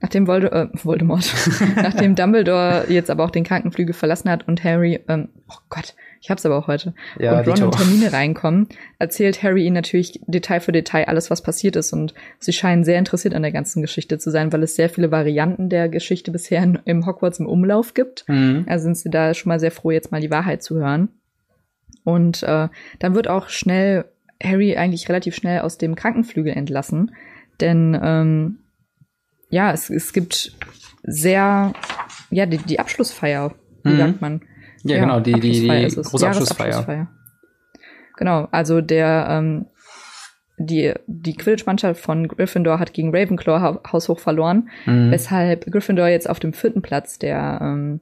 Nachdem Volde äh, Voldemort, [LAUGHS] nachdem Dumbledore jetzt aber auch den Krankenflügel verlassen hat und Harry, ähm, oh Gott, ich hab's aber auch heute, ja, und Ron in Termine reinkommen, erzählt Harry ihnen natürlich Detail für Detail alles, was passiert ist und sie scheinen sehr interessiert an der ganzen Geschichte zu sein, weil es sehr viele Varianten der Geschichte bisher in, im Hogwarts im Umlauf gibt. Mhm. Also sind sie da schon mal sehr froh, jetzt mal die Wahrheit zu hören. Und äh, dann wird auch schnell Harry eigentlich relativ schnell aus dem Krankenflügel entlassen, denn ähm, ja, es, es gibt sehr, ja, die, die Abschlussfeier, wie mhm. sagt man? Ja, ja genau, die, die, die große Abschlussfeier. Genau, also der, ähm, die, die Quidditch-Mannschaft von Gryffindor hat gegen Ravenclaw haushoch verloren, mhm. weshalb Gryffindor jetzt auf dem vierten Platz der, ähm,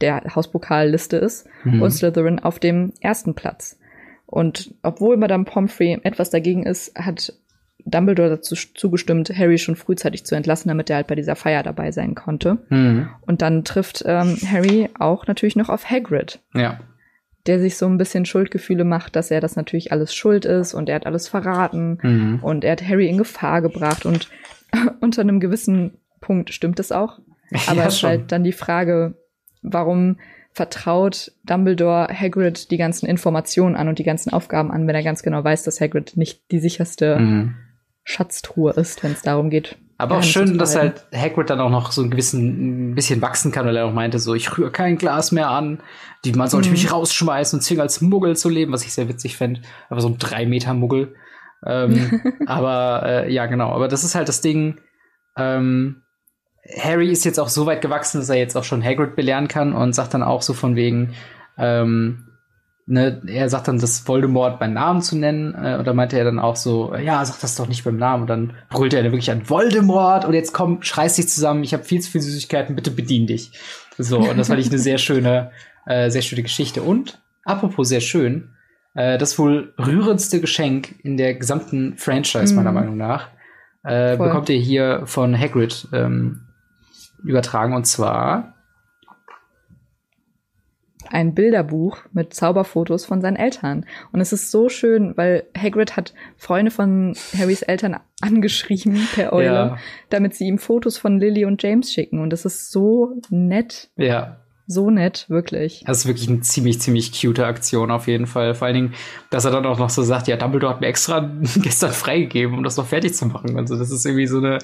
der Hauspokalliste ist mhm. und Slytherin auf dem ersten Platz. Und obwohl Madame Pomfrey etwas dagegen ist, hat Dumbledore dazu zugestimmt, Harry schon frühzeitig zu entlassen, damit er halt bei dieser Feier dabei sein konnte. Mhm. Und dann trifft ähm, Harry auch natürlich noch auf Hagrid. Ja. Der sich so ein bisschen Schuldgefühle macht, dass er das natürlich alles schuld ist und er hat alles verraten mhm. und er hat Harry in Gefahr gebracht und [LAUGHS] unter einem gewissen Punkt stimmt es auch. [LAUGHS] Aber ja, es ist halt dann die Frage, warum vertraut Dumbledore Hagrid die ganzen Informationen an und die ganzen Aufgaben an, wenn er ganz genau weiß, dass Hagrid nicht die sicherste mhm. Schatztruhe ist, wenn es darum geht. Aber auch schön, dass halt Hagrid dann auch noch so ein gewissen ein bisschen wachsen kann, weil er auch meinte, so ich rühre kein Glas mehr an, die man sollte mhm. mich rausschmeißen und zwingen als Muggel zu leben, was ich sehr witzig fände. Aber so ein drei Meter Muggel. Ähm, [LAUGHS] aber äh, ja, genau. Aber das ist halt das Ding. Ähm, Harry ist jetzt auch so weit gewachsen, dass er jetzt auch schon Hagrid belehren kann und sagt dann auch so von wegen, ähm, ne, er sagt dann, das Voldemort beim Namen zu nennen, äh, und da meinte er dann auch so, ja, sag das doch nicht beim Namen. Und dann brüllt er dann wirklich an Voldemort und jetzt komm, schreiß dich zusammen, ich habe viel zu viele Süßigkeiten, bitte bedien dich. So, und das fand ich eine sehr schöne, [LAUGHS] äh, sehr schöne Geschichte. Und, apropos sehr schön, äh, das wohl rührendste Geschenk in der gesamten Franchise, mhm. meiner Meinung nach, äh, bekommt ihr hier von Hagrid ähm, übertragen, und zwar ein Bilderbuch mit Zauberfotos von seinen Eltern. Und es ist so schön, weil Hagrid hat Freunde von Harrys Eltern angeschrieben per Eule, ja. damit sie ihm Fotos von Lily und James schicken. Und das ist so nett. Ja. So nett, wirklich. Das ist wirklich eine ziemlich, ziemlich cute Aktion auf jeden Fall. Vor allen Dingen, dass er dann auch noch so sagt, ja, Dumbledore hat mir extra [LAUGHS] gestern freigegeben, um das noch fertig zu machen. Also das ist irgendwie so eine,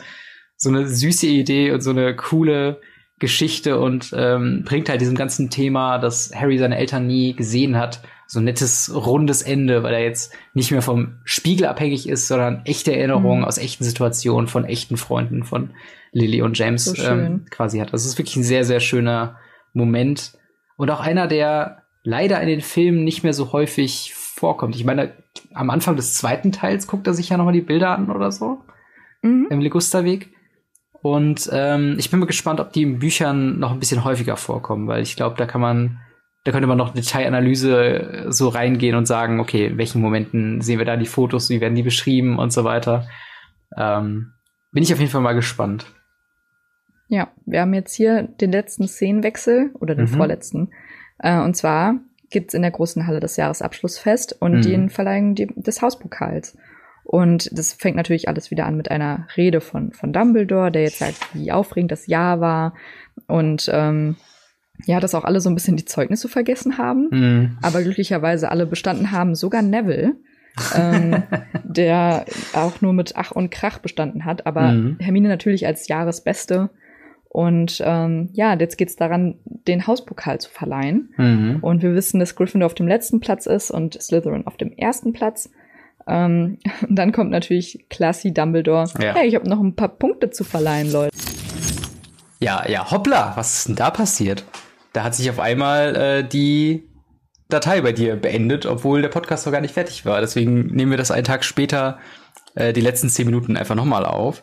so eine süße Idee und so eine coole Geschichte und ähm, bringt halt diesem ganzen Thema, dass Harry seine Eltern nie gesehen hat, so ein nettes, rundes Ende, weil er jetzt nicht mehr vom Spiegel abhängig ist, sondern echte Erinnerungen mhm. aus echten Situationen von echten Freunden von Lily und James so ähm, quasi hat. Das ist wirklich ein sehr, sehr schöner Moment und auch einer, der leider in den Filmen nicht mehr so häufig vorkommt. Ich meine, am Anfang des zweiten Teils guckt er sich ja nochmal die Bilder an oder so mhm. im Ligusterweg. Und ähm, ich bin mal gespannt, ob die in Büchern noch ein bisschen häufiger vorkommen, weil ich glaube, da kann man, da könnte man noch Detailanalyse äh, so reingehen und sagen, okay, in welchen Momenten sehen wir da die Fotos, wie werden die beschrieben und so weiter. Ähm, bin ich auf jeden Fall mal gespannt. Ja, wir haben jetzt hier den letzten Szenenwechsel oder den mhm. vorletzten. Äh, und zwar gibt's in der großen Halle das Jahresabschlussfest und mhm. den Verleihung des Hauspokals. Und das fängt natürlich alles wieder an mit einer Rede von, von Dumbledore, der jetzt sagt, wie aufregend das Jahr war. Und ähm, ja, dass auch alle so ein bisschen die Zeugnisse vergessen haben, mhm. aber glücklicherweise alle bestanden haben, sogar Neville. ähm, [LAUGHS] der auch nur mit Ach und Krach bestanden hat, aber mhm. Hermine natürlich als Jahresbeste. Und ähm, ja, jetzt geht's daran, den Hauspokal zu verleihen. Mhm. Und wir wissen, dass Gryffindor auf dem letzten Platz ist und Slytherin auf dem ersten Platz. Ähm, [LAUGHS] dann kommt natürlich Classy Dumbledore. Ja. Hey, ich habe noch ein paar Punkte zu verleihen, Leute. Ja, ja, hoppla, was ist denn da passiert? Da hat sich auf einmal äh, die Datei bei dir beendet, obwohl der Podcast noch gar nicht fertig war. Deswegen nehmen wir das einen Tag später äh, die letzten zehn Minuten einfach nochmal auf.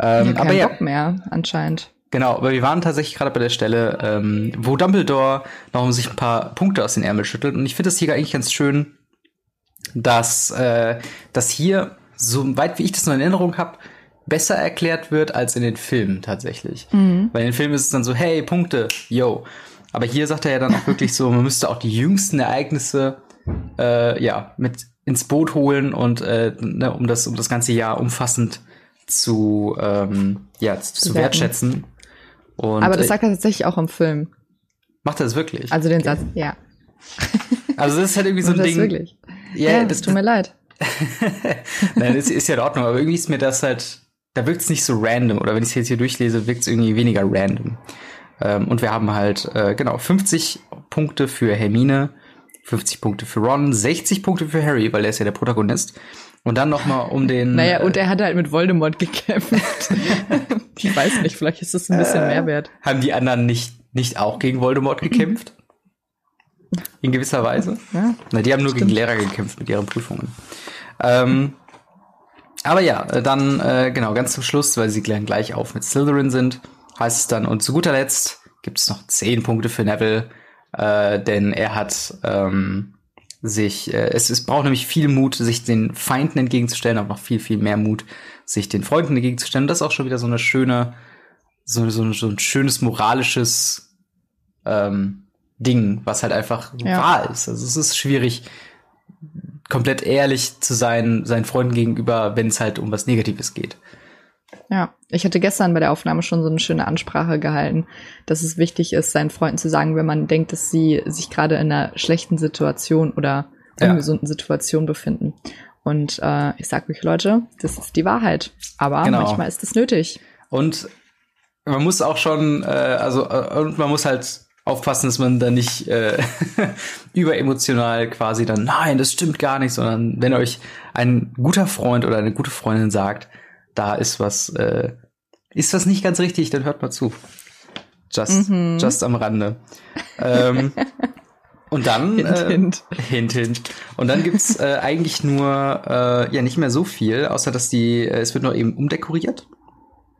Ähm, ja, aber ja, Bock mehr anscheinend. Genau, aber wir waren tatsächlich gerade bei der Stelle, ähm, wo Dumbledore noch sich ein paar Punkte aus den Ärmel schüttelt. Und ich finde es hier eigentlich ganz schön, dass, äh, dass hier, so weit wie ich das noch in Erinnerung habe, besser erklärt wird als in den Filmen tatsächlich. Mhm. Weil in den Filmen ist es dann so, hey, Punkte, yo. Aber hier sagt er ja dann auch wirklich so, man müsste auch die jüngsten Ereignisse äh, ja mit ins Boot holen und äh, ne, um das um das ganze Jahr umfassend zu ähm, ja zu wertschätzen. Und, Aber das sagt er tatsächlich auch im Film. Macht er das wirklich? Also den okay. Satz, ja. Also das ist halt irgendwie so ein das Ding. Wirklich? Ja, ja das tut mir leid. [LAUGHS] Nein, das ist ja in Ordnung, aber irgendwie ist mir das halt, da wirkt es nicht so random. Oder wenn ich es jetzt hier durchlese, wirkt es irgendwie weniger random. Ähm, und wir haben halt, äh, genau, 50 Punkte für Hermine, 50 Punkte für Ron, 60 Punkte für Harry, weil er ist ja der Protagonist. Und dann noch mal um [LAUGHS] den. Naja, und er hat halt mit Voldemort gekämpft. [LAUGHS] ich weiß nicht, vielleicht ist das ein bisschen äh, Mehrwert. Haben die anderen nicht, nicht auch gegen Voldemort gekämpft? In gewisser Weise? Ja, Na, die haben nur stimmt. gegen Lehrer gekämpft mit ihren Prüfungen. Ähm, aber ja, dann, äh, genau, ganz zum Schluss, weil sie gleich auf mit Slytherin sind, heißt es dann, und zu guter Letzt gibt es noch 10 Punkte für Neville, äh, denn er hat ähm, sich, äh, es, es braucht nämlich viel Mut, sich den Feinden entgegenzustellen, aber noch viel, viel mehr Mut, sich den Freunden entgegenzustellen. Und das ist auch schon wieder so eine schöne, so, so, so ein schönes moralisches ähm, Ding, was halt einfach ja. wahr ist. Also es ist schwierig, komplett ehrlich zu sein, seinen Freunden gegenüber, wenn es halt um was Negatives geht. Ja, ich hatte gestern bei der Aufnahme schon so eine schöne Ansprache gehalten, dass es wichtig ist, seinen Freunden zu sagen, wenn man denkt, dass sie sich gerade in einer schlechten Situation oder ungesunden ja. Situation befinden. Und äh, ich sag euch, Leute, das ist die Wahrheit. Aber genau. manchmal ist es nötig. Und man muss auch schon, äh, also äh, und man muss halt aufpassen, dass man da nicht äh, [LAUGHS] überemotional quasi dann, nein, das stimmt gar nicht, sondern wenn euch ein guter Freund oder eine gute Freundin sagt, da ist was, äh, ist was nicht ganz richtig, dann hört mal zu. Just, mhm. just am Rande. ähm, [LAUGHS] und dann hint, äh, hint. hint, hint. Und dann gibt's äh, eigentlich nur äh, ja nicht mehr so viel, außer dass die äh, es wird noch eben umdekoriert.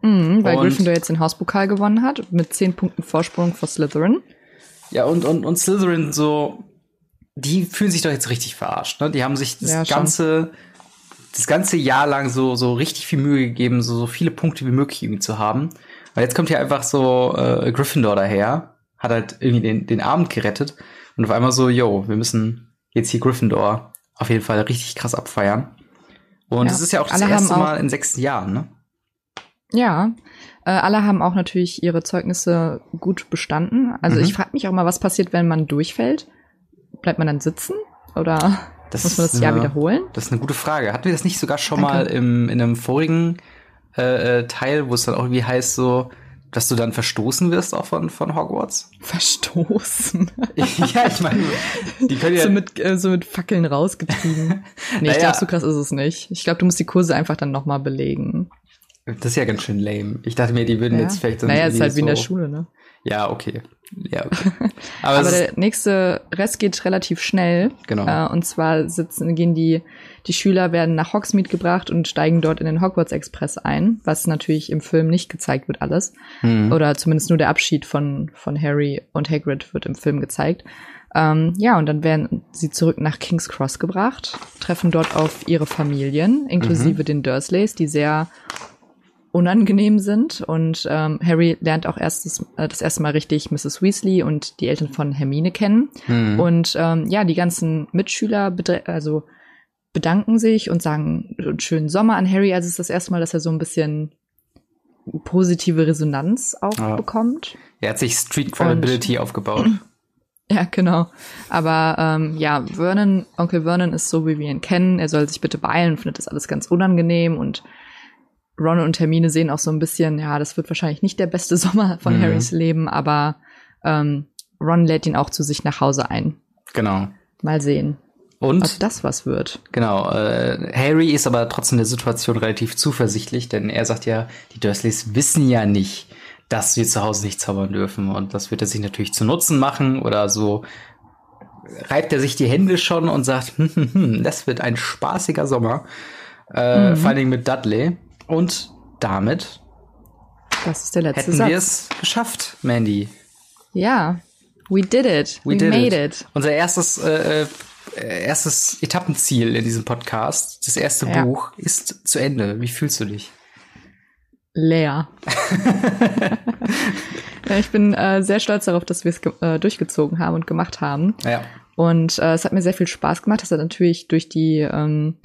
Mhm, weil und, Gryffindor jetzt den Hauspokal gewonnen hat mit zehn Punkten Vorsprung vor Slytherin. Ja und und und Slytherin so, die fühlen sich doch jetzt richtig verarscht. Ne? Die haben sich das ja, ganze das ganze Jahr lang so, so richtig viel Mühe gegeben, so, so viele Punkte wie möglich irgendwie zu haben. Weil jetzt kommt hier einfach so äh, Gryffindor daher, hat halt irgendwie den, den Abend gerettet und auf einmal so, yo, wir müssen jetzt hier Gryffindor auf jeden Fall richtig krass abfeiern. Und es ja, ist ja auch das erste Mal in sechs Jahren, ne? Ja, äh, alle haben auch natürlich ihre Zeugnisse gut bestanden. Also mhm. ich frage mich auch mal, was passiert, wenn man durchfällt? Bleibt man dann sitzen? Oder? Das Muss man das Jahr wiederholen? Das ist eine gute Frage. Hatten wir das nicht sogar schon Danke. mal im, in einem vorigen äh, äh, Teil, wo es dann auch irgendwie heißt so, dass du dann verstoßen wirst auch von, von Hogwarts? Verstoßen? [LAUGHS] ja, ich meine, die können ja... So mit, äh, so mit Fackeln rausgetrieben. [LAUGHS] nee, naja. ich glaube, so krass ist es nicht. Ich glaube, du musst die Kurse einfach dann nochmal belegen. Das ist ja ganz schön lame. Ich dachte mir, die würden ja. jetzt vielleicht so. Naja, ist halt so wie in der Schule, ne? Ja, okay. Ja, okay. [LAUGHS] Aber, Aber der nächste Rest geht relativ schnell. Genau. Äh, und zwar sitzen, gehen die, die Schüler werden nach Hogsmeade gebracht und steigen dort in den Hogwarts Express ein, was natürlich im Film nicht gezeigt wird alles. Mhm. Oder zumindest nur der Abschied von, von Harry und Hagrid wird im Film gezeigt. Ähm, ja, und dann werden sie zurück nach King's Cross gebracht, treffen dort auf ihre Familien, inklusive mhm. den Dursleys, die sehr unangenehm sind. Und ähm, Harry lernt auch erst das, äh, das erste Mal richtig Mrs. Weasley und die Eltern von Hermine kennen. Mhm. Und ähm, ja, die ganzen Mitschüler also bedanken sich und sagen einen schönen Sommer an Harry. Also es ist das erste Mal, dass er so ein bisschen positive Resonanz auch ja. bekommt. Er hat sich Street Credibility und, aufgebaut. [CLEARS THROAT] Ja, genau. Aber ähm, ja, Vernon, Onkel Vernon ist so, wie wir ihn kennen. Er soll sich bitte beeilen, findet das alles ganz unangenehm und Ron und Hermine sehen auch so ein bisschen, ja, das wird wahrscheinlich nicht der beste [LAUGHS] Sommer von mhm. Harrys Leben, aber ähm, Ron lädt ihn auch zu sich nach Hause ein. Genau. Mal sehen. Und ob das was wird. Genau. Äh, Harry ist aber trotzdem der Situation relativ zuversichtlich, denn er sagt ja, die Dursleys wissen ja nicht, dass wir zu Hause nicht zaubern dürfen. Und das wird er sich natürlich zu Nutzen machen oder so reibt er sich die Hände schon und sagt, [LAUGHS] hm, hm, hm, das wird ein spaßiger Sommer. Äh, mhm. Vor allen Dingen mit Dudley. Und damit Das ist der letzte Hätten Satz. wir es geschafft, Mandy. Ja, we did it. We, did made it. Unser erstes, äh, äh, erstes Etappenziel in diesem Podcast, das erste Ja. Buch, ist zu Ende. Wie fühlst du dich? Leer. [LAUGHS] ja, ich bin äh, sehr stolz darauf, dass wir es äh, durchgezogen haben und gemacht haben. Ja. Und äh, es hat mir sehr viel Spaß gemacht. Das hat natürlich durch die, ähm,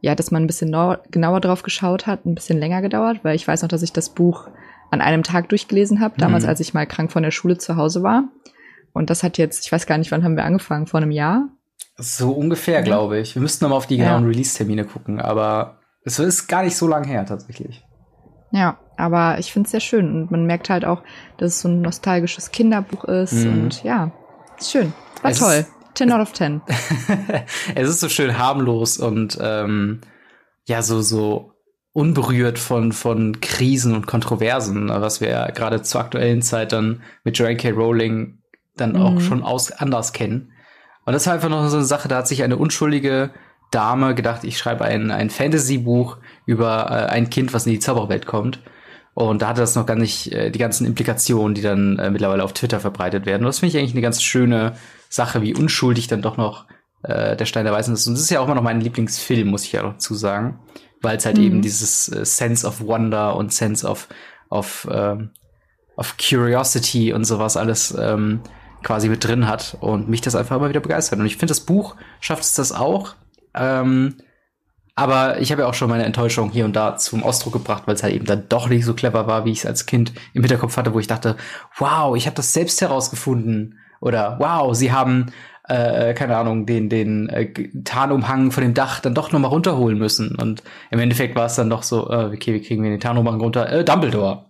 ja, dass man ein bisschen nau genauer drauf geschaut hat, ein bisschen länger gedauert, weil ich weiß noch, dass ich das Buch an einem Tag durchgelesen habe, damals, Mhm. als ich mal krank von der Schule zu Hause war. Und das hat jetzt, ich weiß gar nicht, wann haben wir angefangen, vor einem Jahr? So ungefähr, Mhm. glaube ich. Wir müssten noch mal auf die Ja. genauen Release-Termine gucken, aber es ist gar nicht so lang her, tatsächlich. Ja, aber ich finde es sehr schön und man merkt halt auch, dass es so ein nostalgisches Kinderbuch ist Mhm. und ja, ist schön. War Es toll. ist- 10 out of 10. [LAUGHS] es ist so schön harmlos und ähm, ja, so, so unberührt von, von Krisen und Kontroversen, was wir ja gerade zur aktuellen Zeit dann mit Joanne K. Rowling dann auch Mhm. schon aus, anders kennen. Und das ist einfach noch so eine Sache, da hat sich eine unschuldige Dame gedacht, ich schreibe ein, ein Fantasy-Buch über äh, ein Kind, was in die Zauberwelt kommt. Und da hatte das noch gar nicht äh, die ganzen Implikationen, die dann äh, mittlerweile auf Twitter verbreitet werden. Und das finde ich eigentlich eine ganz schöne Sache, wie unschuldig dann doch noch äh, der Stein der Weisen ist. Und das ist ja auch immer noch mein Lieblingsfilm, muss ich ja dazu sagen. Weil es halt Mhm. eben dieses äh, Sense of Wonder und Sense of, of, ähm, of Curiosity und sowas alles ähm, quasi mit drin hat und mich das einfach immer wieder begeistert. Und ich finde, das Buch schafft es das auch. Ähm, aber ich habe ja auch schon meine Enttäuschung hier und da zum Ausdruck gebracht, weil es halt eben dann doch nicht so clever war, wie ich es als Kind im Hinterkopf hatte, wo ich dachte, wow, ich habe das selbst herausgefunden. Oder wow, sie haben, äh, keine Ahnung, den, den äh, Tarnumhang von dem Dach dann doch nochmal runterholen müssen. Und im Endeffekt war es dann doch so, äh, okay, wie kriegen wir den Tarnumhang runter? Äh, Dumbledore.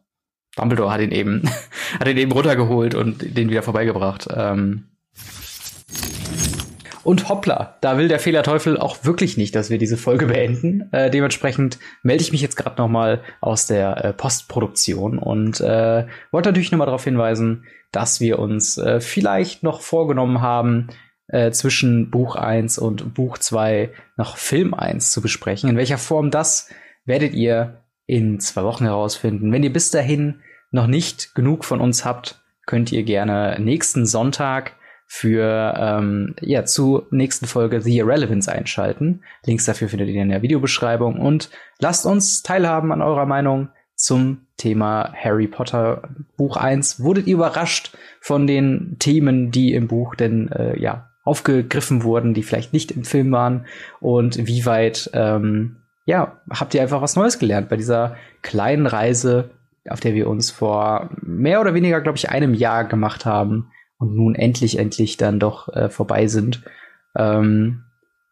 Dumbledore hat ihn eben, [LAUGHS] hat ihn eben runtergeholt und den wieder vorbeigebracht. Ähm, und hoppla, da will der Fehlerteufel auch wirklich nicht, dass wir diese Folge beenden. Äh, dementsprechend melde ich mich jetzt gerade noch mal aus der äh, Postproduktion und äh, wollte natürlich noch mal darauf hinweisen, dass wir uns äh, vielleicht noch vorgenommen haben, äh, zwischen Buch 1 und Buch 2 noch Film 1 zu besprechen. In welcher Form das werdet ihr in zwei Wochen herausfinden. Wenn ihr bis dahin noch nicht genug von uns habt, könnt ihr gerne nächsten Sonntag für ähm, ja zur nächsten Folge The Irrelevance einschalten. Links dafür findet ihr in der Videobeschreibung und lasst uns teilhaben an eurer Meinung zum Thema Harry Potter Buch 1. Wurdet ihr überrascht von den Themen, die im Buch denn äh, ja aufgegriffen wurden, die vielleicht nicht im Film waren und wie weit ähm, ja habt ihr einfach was Neues gelernt bei dieser kleinen Reise, auf der wir uns vor mehr oder weniger, glaube ich, einem Jahr gemacht haben und nun endlich, endlich dann doch äh, vorbei sind. Ähm,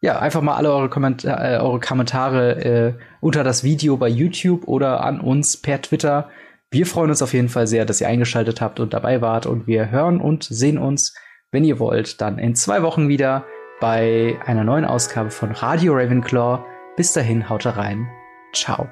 ja, einfach mal alle eure, Kommentar äh, eure Kommentare äh, unter das Video bei YouTube oder an uns per Twitter. Wir freuen uns auf jeden Fall sehr, dass ihr eingeschaltet habt und dabei wart und wir hören und sehen uns, wenn ihr wollt, dann in zwei Wochen wieder bei einer neuen Ausgabe von Radio Ravenclaw. Bis dahin, haut rein. Ciao.